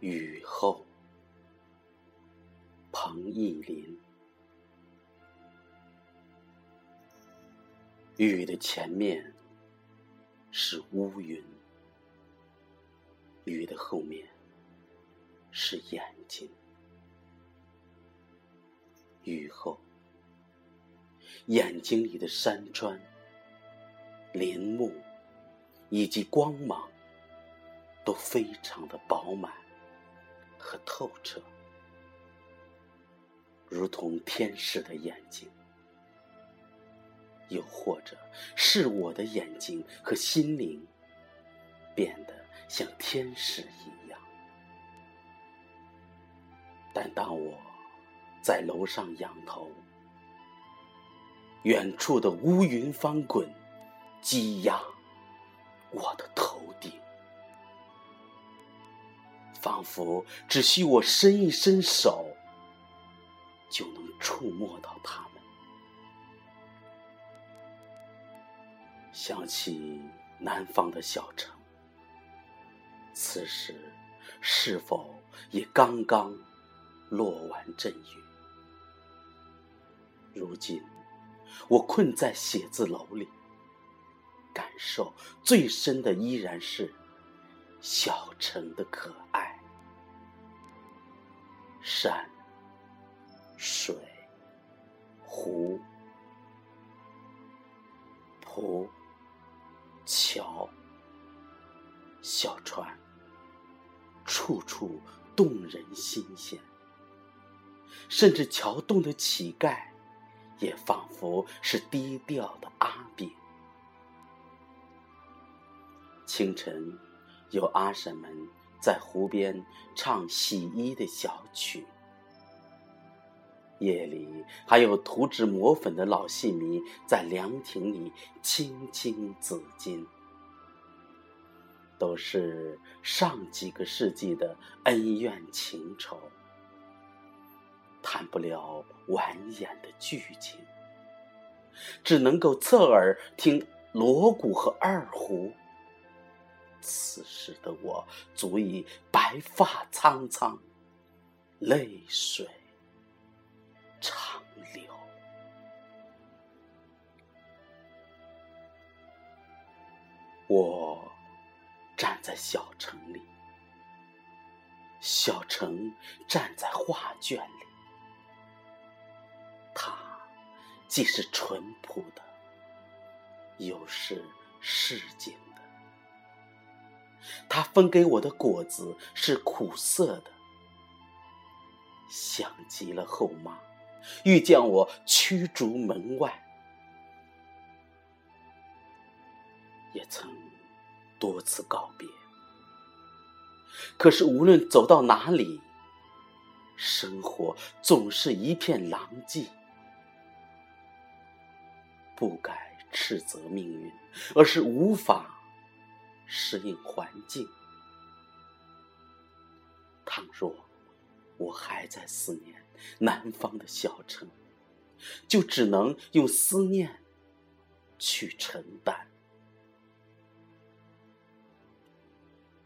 雨后，彭懿林。雨的前面是乌云，雨的后面是眼睛。雨后，眼睛里的山川、林木以及光芒都非常的饱满。和透彻，如同天使的眼睛，又或者是我的眼睛和心灵变得像天使一样。但当我在楼上仰头，远处的乌云翻滚，积压我的头顶。仿佛只需我伸一伸手，就能触摸到它们。想起南方的小城，此时是否也刚刚落完阵雨？如今我困在写字楼里，感受最深的依然是小城的可爱。山、水、湖、坡、桥、小船，处处动人心弦。甚至桥洞的乞丐，也仿佛是低调的阿炳。清晨，有阿婶们。在湖边唱洗衣的小曲，夜里还有涂脂抹粉的老戏迷在凉亭里青青子衿，都是上几个世纪的恩怨情仇，谈不了婉言的剧情，只能够侧耳听锣鼓和二胡。此时的我，足以白发苍苍，泪水长流。我站在小城里，小城站在画卷里，它既是淳朴的，又是市井。他分给我的果子是苦涩的，像极了后妈，欲将我驱逐门外。也曾多次告别，可是无论走到哪里，生活总是一片狼藉。不该斥责命运，而是无法。适应环境。倘若我还在思念南方的小城，就只能用思念去承担。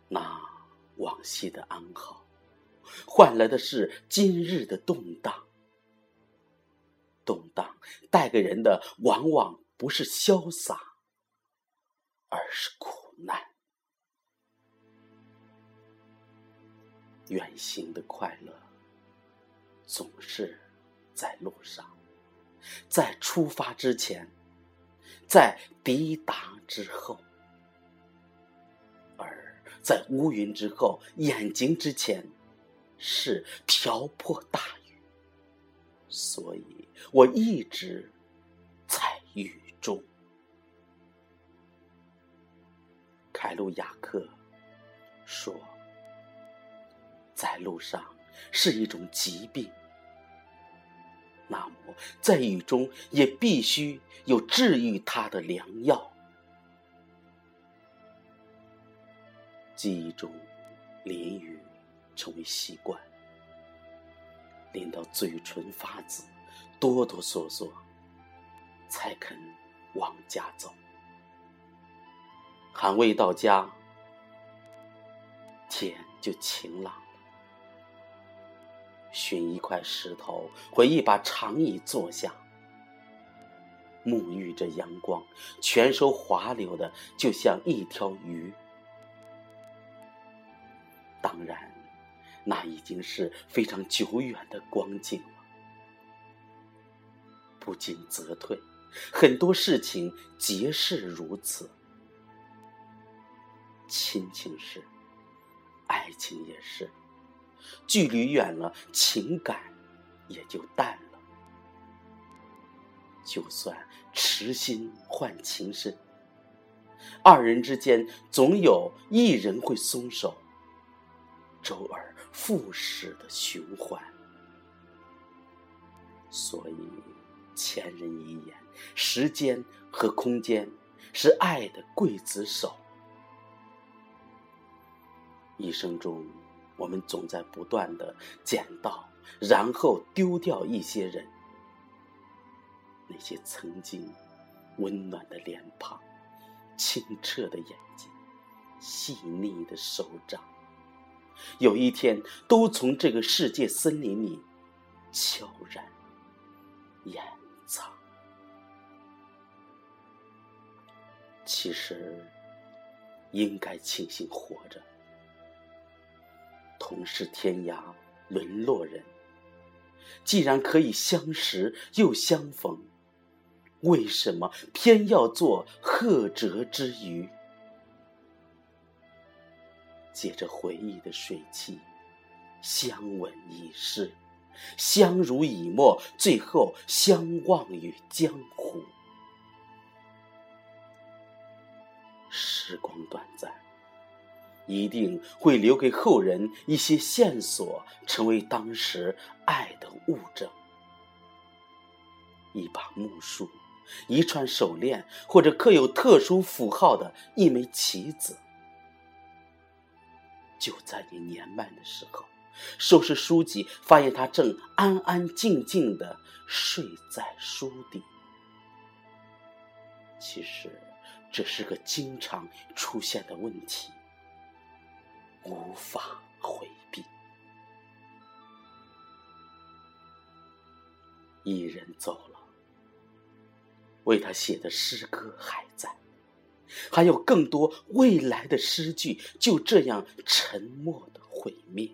那往昔的安好，换来的是今日的动荡。动荡带给人的，往往不是潇洒，而是苦远行的快乐，总是在路上，在出发之前，在抵达之后，而在乌云之后、眼睛之前，是瓢泼大雨。所以我一直在雨中。凯鲁亚克说。在路上是一种疾病，那么在雨中也必须有治愈它的良药。记忆中，淋雨成为习惯，淋到嘴唇发紫、哆哆嗦嗦，才肯往家走。还未到家，天就晴朗。寻一块石头，或一把长椅坐下，沐浴着阳光，全身滑溜的，就像一条鱼。当然，那已经是非常久远的光景了。不进则退，很多事情皆是如此。亲情是，爱情也是。距离远了，情感也就淡了。就算痴心换情深，二人之间总有一人会松手，周而复始的循环。所以，前人遗言：时间和空间是爱的刽子手。一生中。我们总在不断的捡到，然后丢掉一些人，那些曾经温暖的脸庞、清澈的眼睛、细腻的手掌，有一天都从这个世界森林里悄然掩藏。其实，应该庆幸活着。同是天涯沦落人，既然可以相识又相逢，为什么偏要做涸辙之鱼？借着回忆的水汽，相吻已逝，相濡以沫，最后相忘于江湖。时光短暂。一定会留给后人一些线索，成为当时爱的物证。一把木梳，一串手链，或者刻有特殊符号的一枚棋子。就在你年迈的时候，收拾书籍，发现它正安安静静的睡在书底。其实，这是个经常出现的问题。无法回避。一人走了，为他写的诗歌还在，还有更多未来的诗句就这样沉默的毁灭。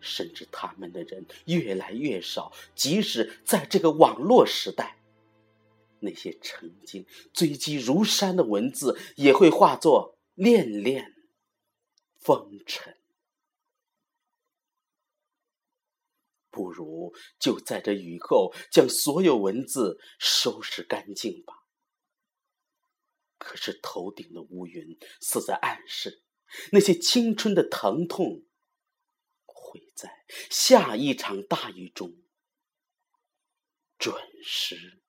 甚至他们的人越来越少，即使在这个网络时代，那些曾经堆积如山的文字也会化作恋恋。风尘，不如就在这雨后将所有文字收拾干净吧。可是头顶的乌云似在暗示，那些青春的疼痛会在下一场大雨中准时。